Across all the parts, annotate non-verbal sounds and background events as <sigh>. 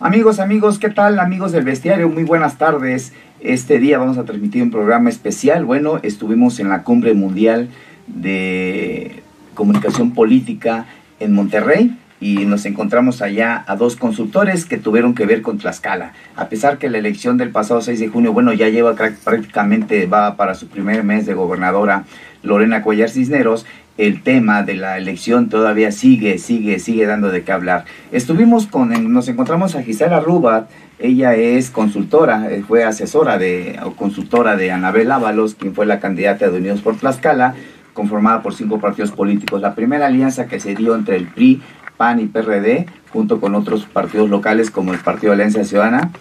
Amigos, amigos, ¿qué tal? Amigos del bestiario, muy buenas tardes. Este día vamos a transmitir un programa especial. Bueno, estuvimos en la cumbre mundial de comunicación política en Monterrey y nos encontramos allá a dos consultores que tuvieron que ver con Tlaxcala. A pesar que la elección del pasado 6 de junio, bueno, ya lleva prácticamente, va para su primer mes de gobernadora Lorena Cuellar Cisneros, el tema de la elección todavía sigue, sigue, sigue dando de qué hablar. Estuvimos con, nos encontramos a Gisela Rubat, ella es consultora, eh, fue asesora de, o consultora de Anabel Ábalos, quien fue la candidata de Unidos por Tlaxcala, conformada por cinco partidos políticos. La primera alianza que se dio entre el PRI, PAN y PRD, junto con otros partidos locales como el Partido Alianza Ciudadana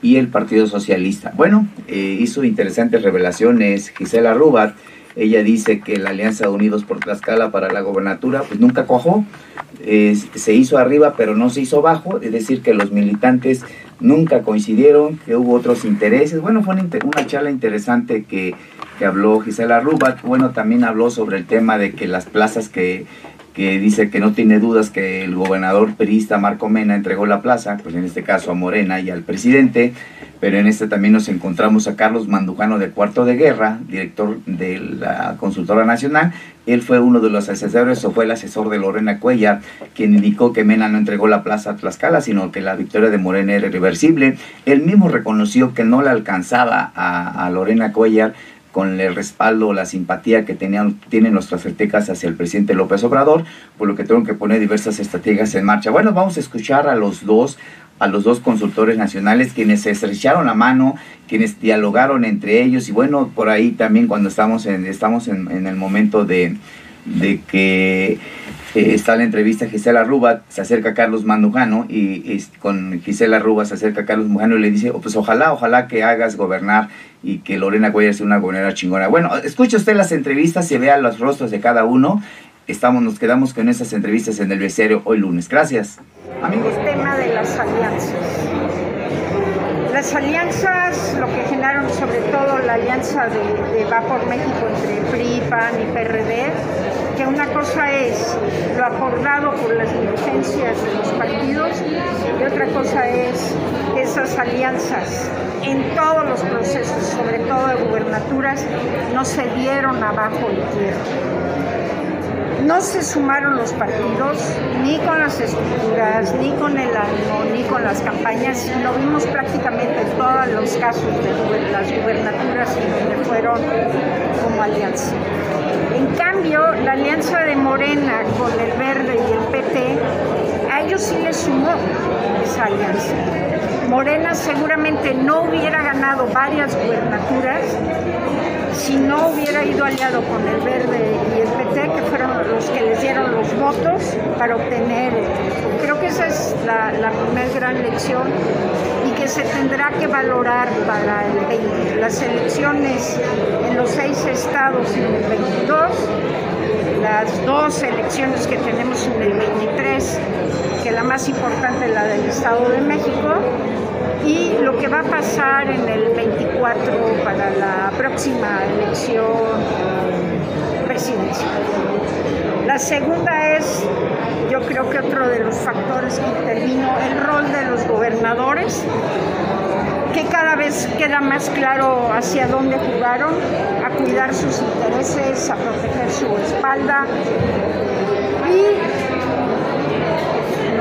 y el Partido Socialista. Bueno, eh, hizo interesantes revelaciones Gisela Rubat. Ella dice que la Alianza Unidos por Tlaxcala para la gobernatura pues nunca cuajó, se hizo arriba pero no se hizo abajo, es decir que los militantes nunca coincidieron, que hubo otros intereses. Bueno, fue una, una charla interesante que, que habló Gisela Rubat. Bueno, también habló sobre el tema de que las plazas que que dice que no tiene dudas que el gobernador perista Marco Mena entregó la plaza, pues en este caso a Morena y al presidente, pero en este también nos encontramos a Carlos Mandujano de Cuarto de Guerra, director de la Consultora Nacional. Él fue uno de los asesores o fue el asesor de Lorena Cuellar, quien indicó que Mena no entregó la plaza a Tlaxcala, sino que la victoria de Morena era irreversible. Él mismo reconoció que no le alcanzaba a, a Lorena Cuellar con el respaldo, la simpatía que tenían, tienen nuestras aztecas hacia el presidente López Obrador, por lo que tengo que poner diversas estrategias en marcha. Bueno, vamos a escuchar a los dos, a los dos consultores nacionales, quienes se estrecharon la mano, quienes dialogaron entre ellos, y bueno, por ahí también cuando estamos en, estamos en, el momento de, de que eh, está la entrevista Gisela Ruba, se acerca a Carlos Mandujano y, con Gisela Ruba se acerca a Carlos Mandujano y le dice, oh, pues ojalá, ojalá que hagas gobernar y que Lorena Cuellar sea una gobernadora chingona. Bueno, escuche usted las entrevistas y vea los rostros de cada uno. Estamos, nos quedamos con esas entrevistas en el becerro hoy lunes. Gracias. Amigos. El tema de las alianzas. Las alianzas, lo que generaron sobre todo la alianza de, de Va por México entre PRI, PAN y PRD, que una cosa es lo acordado por las dirigencias de los partidos y otra cosa es esas alianzas en todos los procesos, sobre todo de gubernaturas, no se dieron abajo y tierra no se sumaron los partidos ni con las estructuras, ni con el ánimo, ni con las campañas. Lo vimos prácticamente en todos los casos de las gubernaturas y donde fueron como alianza. En cambio, la alianza de Morena con el Verde y el PT, a ellos sí les sumó esa alianza. Morena seguramente no hubiera ganado varias gubernaturas si no hubiera ido aliado con el Verde y el PT, que fueron los que les dieron los votos para obtener. Creo que esa es la, primera gran lección que se tendrá que valorar para el las elecciones en los seis estados en el 22, las dos elecciones que tenemos en el 23, que la más importante es la del Estado de México, y lo que va a pasar en el 24 para la próxima elección presidencial. La segunda es, yo creo que otro de los factores que intervino, el rol de los gobernadores, que cada vez queda más claro hacia dónde jugaron, a cuidar sus intereses, a proteger su espalda y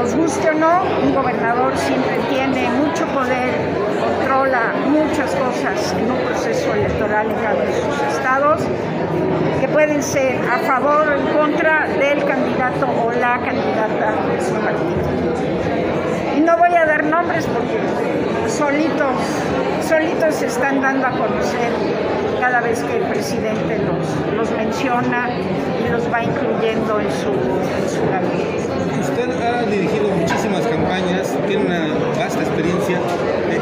nos guste o no, un gobernador siempre tiene mucho poder, controla muchas cosas en un proceso electoral en cada uno de sus estados, que pueden ser a favor o en contra del candidato o la candidata de su partido. Y no voy a dar nombres porque solitos, solitos se están dando a conocer cada vez que el presidente los, menciona y los va incluyendo en su, en su gabinete. Usted ha dirigido muchísimas campañas, tiene una vasta experiencia.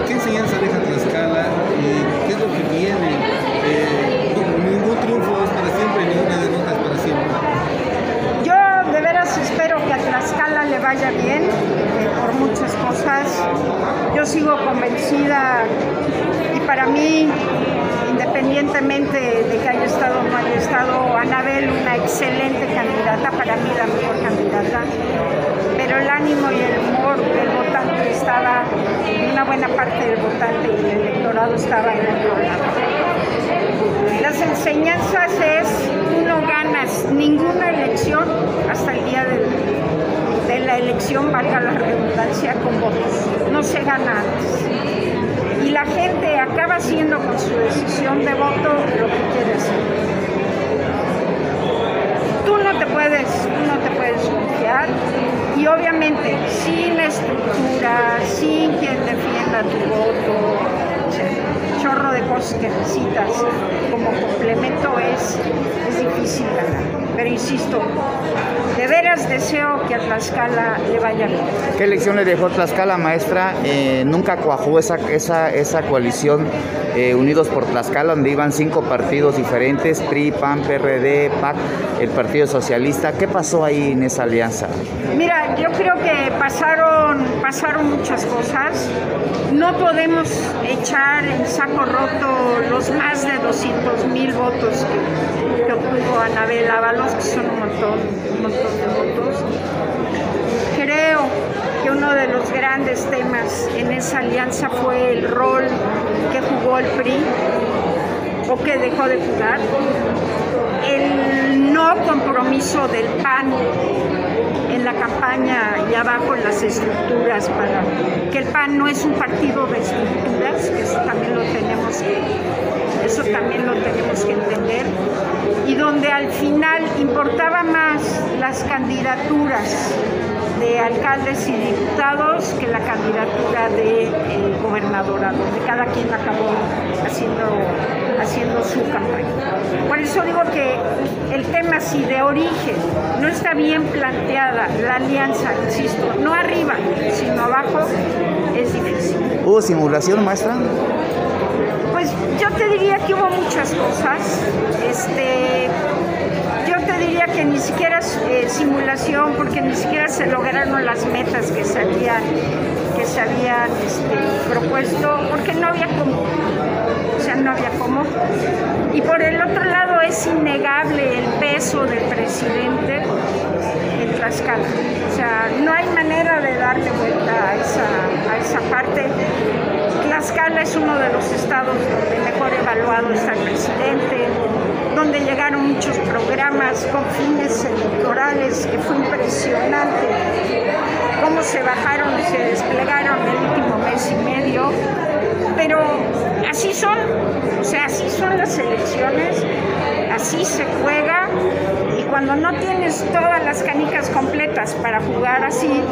¿Qué enseñanza deja Tlaxcala y qué es lo que viene? Eh, ningún triunfo es para siempre, ninguna derrota es para siempre. Yo de veras espero que a Tlaxcala le vaya bien eh, por muchas cosas. Yo sigo convencida y para mí independientemente de que haya estado o no haya estado Anabel, una excelente candidata, para mí la mejor candidata, pero el ánimo y el humor del votante está estaba, una buena parte del votante y el electorado estaba en otro lado. Las enseñanzas es, tú no ganas ninguna elección hasta el día de elección, valga la redundancia, con votos. No se gana. Y la gente acaba haciendo con su decisión de voto lo que quiere hacer. Tú no te puedes, tú no te puedes confiar y obviamente sin estructura, sin quien defienda tu voto, chorro de cosas que necesitas como complemento es, es difícil ganar. Pero insisto, de veras deseo que a Tlaxcala le vaya bien. ¿Qué lección le dejó Tlaxcala, maestra? Eh, nunca cuajó esa, esa, esa coalición eh, Unidos por Tlaxcala, donde iban cinco partidos diferentes, PRI, PAN, PRD, PAC, el Partido Socialista. ¿Qué pasó ahí en esa alianza? Mira, yo creo que pasaron, pasaron muchas cosas. No podemos echar en saco roto los más de 200 mil votos que, obtuvo Anabel Ábalos, que son un montón, un montón de votos. Creo que uno de los grandes temas en esa alianza fue el rol que jugó el PRI o que dejó de jugar, el no compromiso del PAN en la campaña y abajo en las estructuras para que el PAN no es un partido de estructuras, que eso también lo tenemos que, eso también lo tenemos que entender, y donde al final importaba más las candidaturas de alcaldes y diputados que la candidatura de eh, gobernadora, donde cada quien acabó haciendo, haciendo su campaña. Por eso digo que el tema si de origen no está bien planteada la alianza, insisto, no arriba, sino abajo, es difícil. ¿Hubo simulación, maestra? Pues yo te diría que hubo muchas cosas. Este, diría que ni siquiera eh, simulación, porque ni siquiera se lograron las metas que se habían, que se habían este, propuesto, porque no había cómo. O sea, no había cómo. Y por el otro lado es innegable el peso del presidente en Tlaxcala. O sea, no hay manera de darle vuelta a esa, a esa parte. Tlaxcala es uno de los estados donde mejor evaluado está el presidente, donde llegaron muchos programas con fines electorales, que fue impresionante cómo se bajaron y se desplegaron el último mes y medio. Pero así son, o sea, así son las elecciones, así se juega y cuando no tienes todas las canicas completas para jugar así,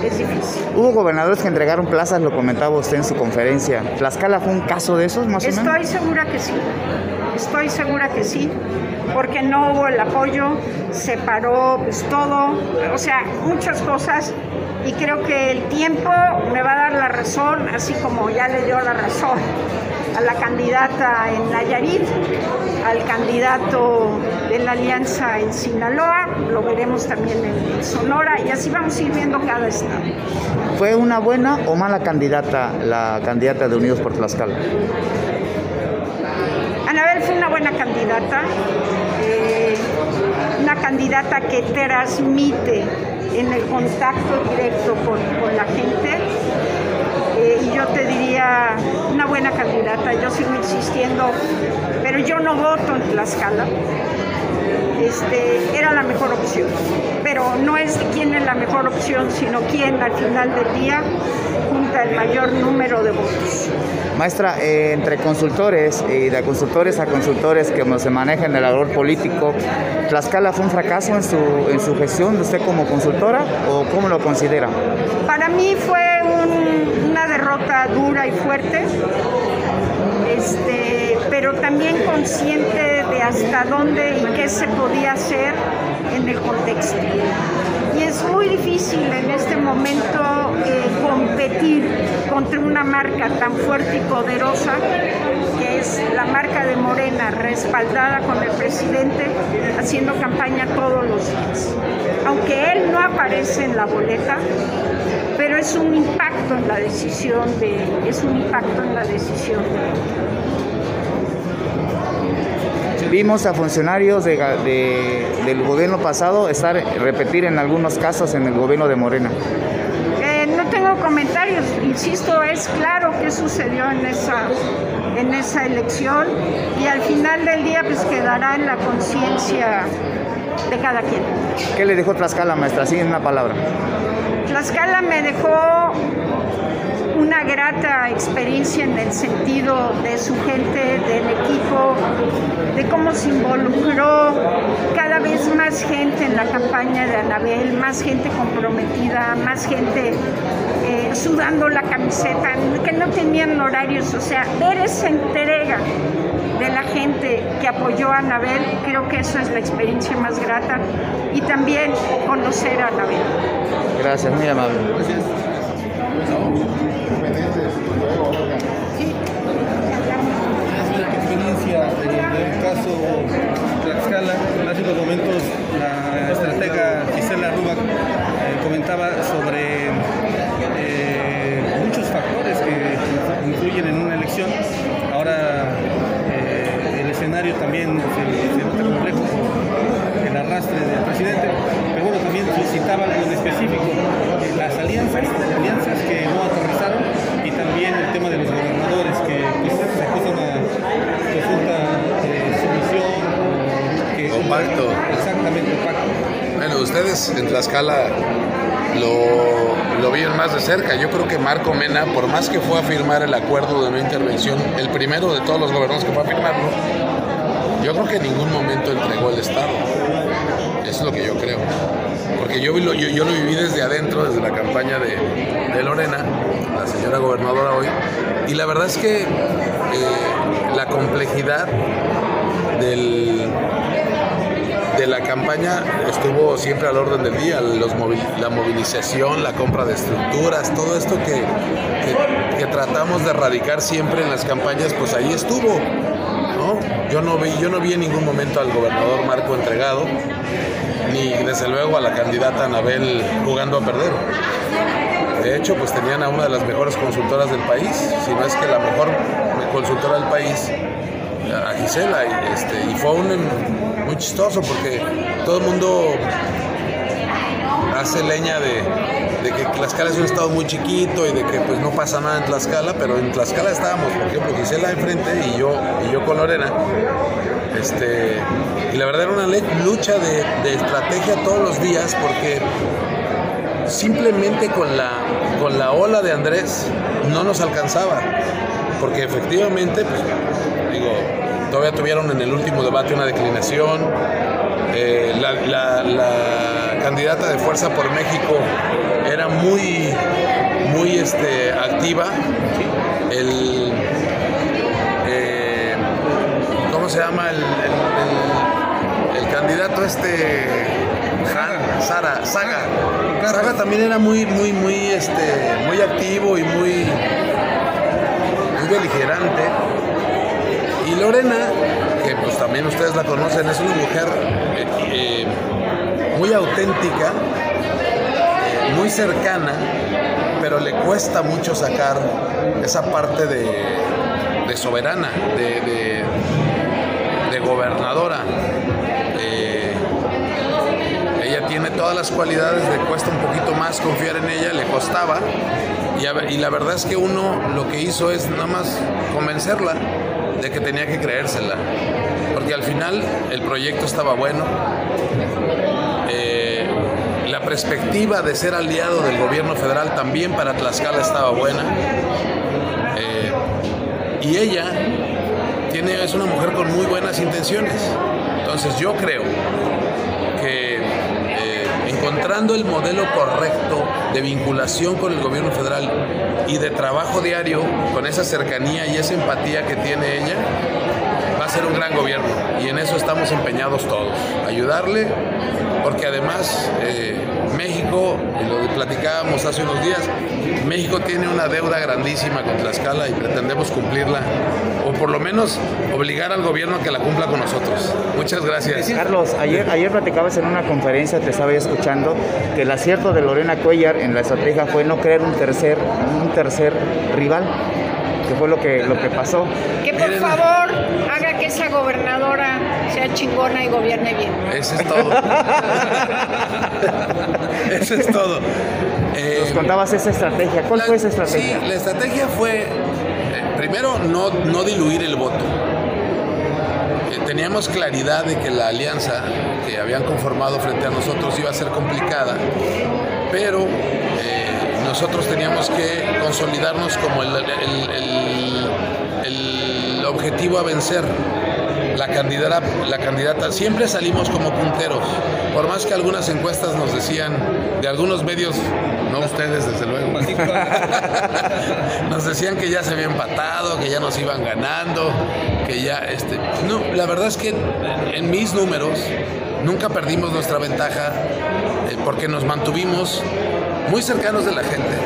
pues, es difícil. Hubo gobernadores que entregaron plazas, lo comentaba usted en su conferencia. ¿Tlaxcala fue un caso de esos más o menos? Estoy segura que sí. Estoy segura que sí, porque no hubo el apoyo, se paró pues, todo, o sea, muchas cosas y creo que el tiempo me va a dar la razón, así como ya le dio la razón a la candidata en Nayarit, al candidato de la alianza en Sinaloa, lo veremos también en, Sonora y así vamos a ir viendo cada estado. ¿Fue una buena o mala candidata la candidata de Unidos por Tlaxcala? Anabel fue una buena candidata, eh, una candidata que transmite en el contacto directo con, la gente. Eh, y yo te diría, una buena candidata, yo sigo insistiendo, pero yo no voto en Tlaxcala. Este, era la mejor opción. Pero no es quién es la mejor opción, sino quién al final del día junta el mayor número de votos. Maestra, eh, entre consultores y de consultores a consultores que se manejan el valor político, ¿Tlaxcala fue un fracaso en su, en su gestión de usted como consultora o cómo lo considera? Para mí fue dura y fuerte. Este, pero también consciente de hasta dónde y qué se podía hacer en el contexto. Y es muy difícil en este momento eh, competir contra una marca tan fuerte y poderosa que es la marca de Morena, respaldada con el presidente, haciendo campaña todos los días. Aunque él no aparece en la boleta, es un impacto en la decisión de, es un impacto en la decisión de Vimos a funcionarios del gobierno pasado estar repetir en algunos casos en el gobierno de Morena. Eh, no tengo comentarios. Insisto, es claro qué sucedió en esa, en esa elección y al final del día pues quedará en la conciencia de cada quien. ¿Qué le dejó Tlaxcala, maestra? Así en una palabra. Tlaxcala me dejó una grata experiencia en el sentido de su gente, del equipo, de cómo se involucró cada vez más gente en la campaña de Anabel, más gente comprometida, más gente eh, sudando la camiseta, que no tenían horarios, o sea, ver esa entrega de la gente que apoyó a Anabel, creo que eso es la experiencia más grata y también conocer a Anabel. Gracias, muy amable. Gracias. Experiencia del caso Tlaxcala, hace unos momentos la estratega Gisela Ruba eh, comentaba sobre eh, muchos factores que influyen en una elección. Ahora eh, el escenario también se, se complejo el arrastre del presidente, pero bueno, también solicitaba algo en específico, las alianzas, alianzas que no aterrizaron y también el tema de los gobernadores que pues, se acusan a resulta eh, sumisión. Que o pacto. Exactamente, pacto. Bueno, ustedes en Tlaxcala lo, lo vieron más de cerca. Yo creo que Marco Mena, por más que fue a firmar el acuerdo de no intervención, el primero de todos los gobernadores que fue a firmarlo, yo creo que en ningún momento entregó el Estado. Eso es lo que yo creo. Porque yo, yo, yo lo viví desde adentro, desde la campaña de, de, Lorena, la señora gobernadora hoy, y la verdad es que eh, la complejidad del, de la campaña estuvo siempre al orden del día, los la movilización, la compra de estructuras, todo esto que, que, tratamos de erradicar siempre en las campañas, pues ahí estuvo. ¿no? Yo, no vi, yo no vi en ningún momento al gobernador Marco entregado, ni desde luego a la candidata Anabel jugando a perder. De hecho, pues tenían a una de las mejores consultoras del país, si no es que la mejor consultora del país, a Gisela, y, este, y fue un, chistoso porque todo el mundo hace leña de, que Tlaxcala es un estado muy chiquito y de que pues no pasa nada en Tlaxcala, pero en Tlaxcala estábamos, por ejemplo, Gisela enfrente y yo, y yo con Lorena. Este, y la verdad era una lucha de, de estrategia todos los días porque simplemente con la, con la ola de Andrés no nos alcanzaba. Porque efectivamente, pues, digo, todavía tuvieron en el último debate una declinación. Eh, la, la, la, candidata de Fuerza por México era muy, muy este, activa. El, eh, ¿Cómo se llama? El, el, el candidato este Sara, Saga. Saga también era muy, muy, muy, este, muy activo y muy, muy beligerante. Y Lorena, que pues también ustedes la conocen, es una mujer eh, eh, muy auténtica, muy cercana, pero le cuesta mucho sacar esa parte de, soberana, de, gobernadora tiene todas las cualidades, le cuesta un poquito más confiar en ella, le costaba. Y, y, la verdad es que uno lo que hizo es nada más convencerla de que tenía que creérsela. Porque al final el proyecto estaba bueno. Eh, la perspectiva de ser aliado del gobierno federal también para Tlaxcala estaba buena. Eh, y ella tiene, es una mujer con muy buenas intenciones. Entonces yo creo encontrando el modelo correcto de vinculación con el gobierno federal y de trabajo diario con esa cercanía y esa empatía que tiene ella, ser un gran gobierno y en eso estamos empeñados todos. Ayudarle, porque además eh, México, y lo platicábamos hace unos días, México tiene una deuda grandísima con Tlaxcala y pretendemos cumplirla, o por lo menos obligar al gobierno a que la cumpla con nosotros. Muchas gracias. Carlos, ayer, ayer platicabas en una conferencia, te estaba escuchando, que el acierto de Lorena Cuellar en la estrategia fue no crear un tercer, un tercer rival que fue lo que, lo que pasó. Que por favor haga esa gobernadora sea chingona y gobierne bien. Eso es todo. <laughs> Eso es todo. Eh, Nos contabas esa estrategia. ¿Cuál fue esa estrategia? Sí, la estrategia fue, eh, primero, no, no diluir el voto. Eh, teníamos claridad de que la alianza que habían conformado frente a nosotros iba a ser complicada, pero nosotros teníamos que consolidarnos como el, el objetivo a vencer la candidata, la candidata, siempre salimos como punteros, por más que algunas encuestas nos decían, de algunos medios, no ustedes desde luego, <laughs> nos decían que ya se había empatado, que ya nos iban ganando, que ya, este, no, la verdad es que en mis números nunca perdimos nuestra ventaja eh, porque nos mantuvimos muy cercanos de la gente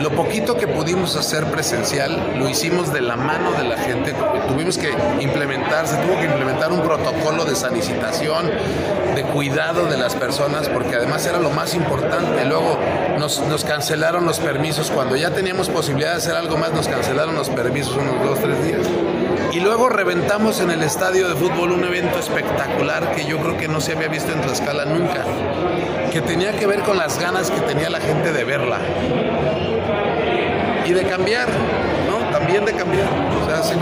lo poquito que pudimos hacer presencial lo hicimos de la mano de la gente. Tuvimos que implementar, se tuvo que implementar un protocolo de sanitización, de cuidado de las personas, porque además era lo más importante. Luego nos, cancelaron los permisos. Cuando ya teníamos posibilidad de hacer algo más, nos cancelaron los permisos unos dos, tres días. Y luego reventamos en el estadio de fútbol un evento espectacular que yo creo que no se había visto en Tlaxcala nunca, que tenía que ver con las ganas que tenía la gente de verla y de cambiar, ¿no? También de cambiar. O sea, se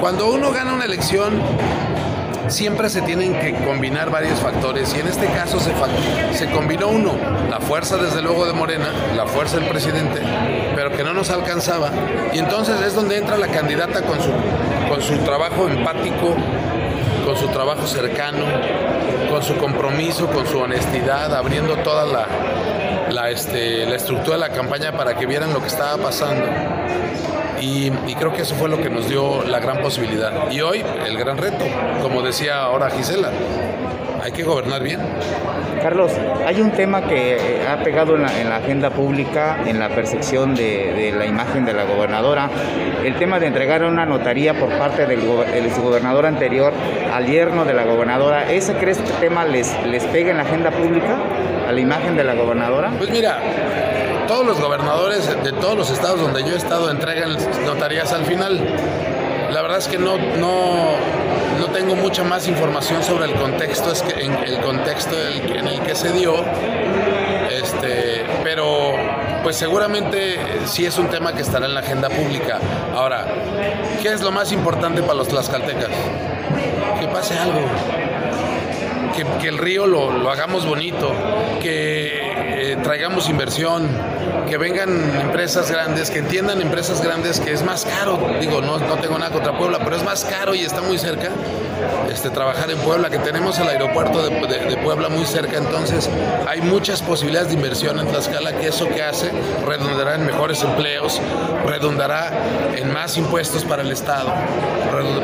Cuando uno gana una elección, siempre se tienen que combinar varios factores y en este caso se, se combinó uno, la fuerza desde luego de Morena, la fuerza del presidente, pero que no nos alcanzaba y entonces es donde entra la candidata con su, con su trabajo empático, con su trabajo cercano, con su compromiso, con su honestidad, abriendo toda la, la, este, la estructura de la campaña para que vieran lo que estaba pasando. Y, creo que eso fue lo que nos dio la gran posibilidad. Y hoy el gran reto, como decía ahora Gisela, hay que gobernar bien. Carlos, hay un tema que ha pegado en la, agenda pública, en la percepción de, la imagen de la gobernadora, el tema de entregar una notaría por parte del, gobernador anterior al yerno de la gobernadora. ¿Ese crees que este tema les, les pega en la agenda pública, a la imagen de la gobernadora? Pues mira, todos los gobernadores de todos los estados donde yo he estado entregan notarías al final. La verdad es que no, no, no tengo mucha más información sobre el contexto, es que en el contexto en el que se dio, este, pero pues seguramente sí es un tema que estará en la agenda pública. Ahora, ¿qué es lo más importante para los tlaxcaltecas? Que pase algo, que, el río lo, lo, hagamos bonito, que eh, traigamos inversión, que vengan empresas grandes, que entiendan empresas grandes que es más caro, digo, no, no tengo nada contra Puebla, pero es más caro y está muy cerca este, trabajar en Puebla, que tenemos el aeropuerto de, de, Puebla muy cerca, entonces hay muchas posibilidades de inversión en Tlaxcala, que eso que hace redundará en mejores empleos, redundará en más impuestos para el Estado,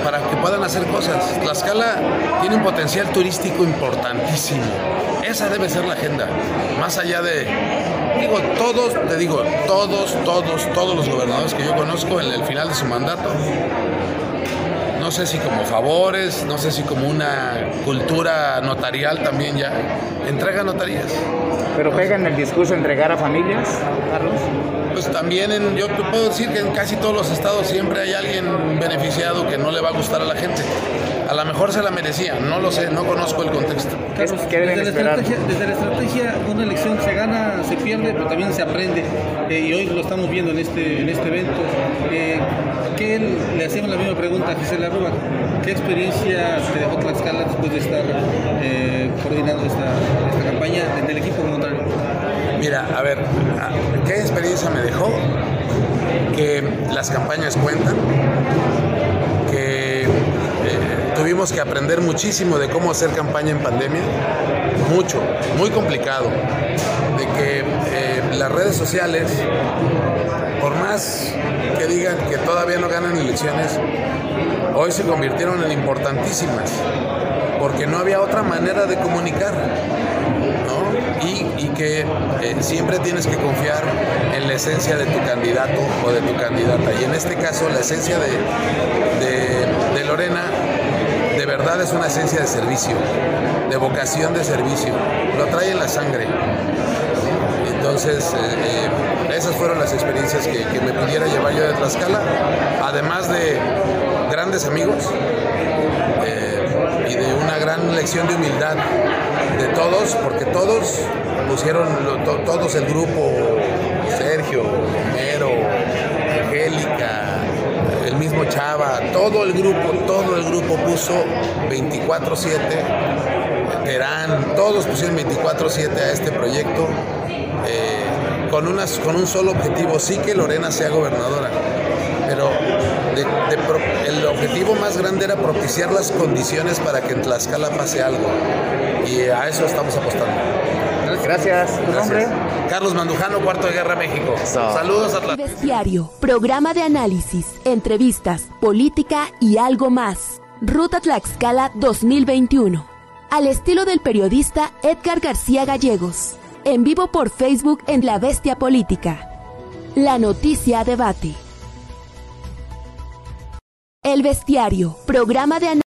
para que puedan hacer cosas. Tlaxcala tiene un potencial turístico importantísimo, esa debe ser la agenda, más allá de digo, todos, te digo, todos, todos, todos los gobernadores que yo conozco en el final de su mandato, no sé si como favores, no sé si como una cultura notarial también ya, entrega notarías. ¿Pero pega en el discurso entregar a familias, Carlos? Pues también, en, yo puedo decir que en casi todos los estados siempre hay alguien beneficiado que no le va a gustar a la gente a lo mejor se la merecía, no lo sé, no conozco el contexto. Carlos, desde, la estrategia, desde la estrategia, una elección se gana, se pierde, pero también se aprende. Eh, y hoy lo estamos viendo en este, en este evento. Eh, ¿qué, le hacemos la misma pregunta a Gisela Rúa. ¿Qué experiencia te dejó Tlaxcala después de estar eh, coordinando esta, esta, campaña en el equipo contrario? Mira, a ver, ¿qué experiencia me dejó? Que las campañas cuentan, tuvimos que aprender muchísimo de cómo hacer campaña en pandemia, mucho, muy complicado, de que eh, las redes sociales, por más que digan que todavía no ganan elecciones, hoy se convirtieron en importantísimas, porque no había otra manera de comunicar. Y, que eh, siempre tienes que confiar en la esencia de tu candidato o de tu candidata. Y en este caso la esencia de, de Lorena verdad es una esencia de servicio, de vocación de servicio. Lo trae en la sangre. Entonces, eh, eh, esas fueron las experiencias que, que, me pudiera llevar yo de Tlaxcala, además de grandes amigos eh, y de una gran lección de humildad de todos, porque todos pusieron, todos el grupo, Sergio, Romero, Angélica, el mismo Chava, todo el grupo, puso 24-7, Terán, todos pusieron 24-7 a este proyecto. Eh, con un solo objetivo, sí que Lorena sea gobernadora, pero el objetivo más grande era propiciar las condiciones para que en Tlaxcala pase algo. Y a eso estamos apostando. Gracias. ¿Tu nombre? Carlos Mandujano, Cuarto de Guerra México. Saludos a Tlaxcala. Bestiario, programa de análisis, entrevistas, política y algo más. Ruta Tlaxcala 2021. Al estilo del periodista Edgar García Gallegos. En vivo por Facebook en La Bestia Política. La noticia debate. El Bestiario, programa de análisis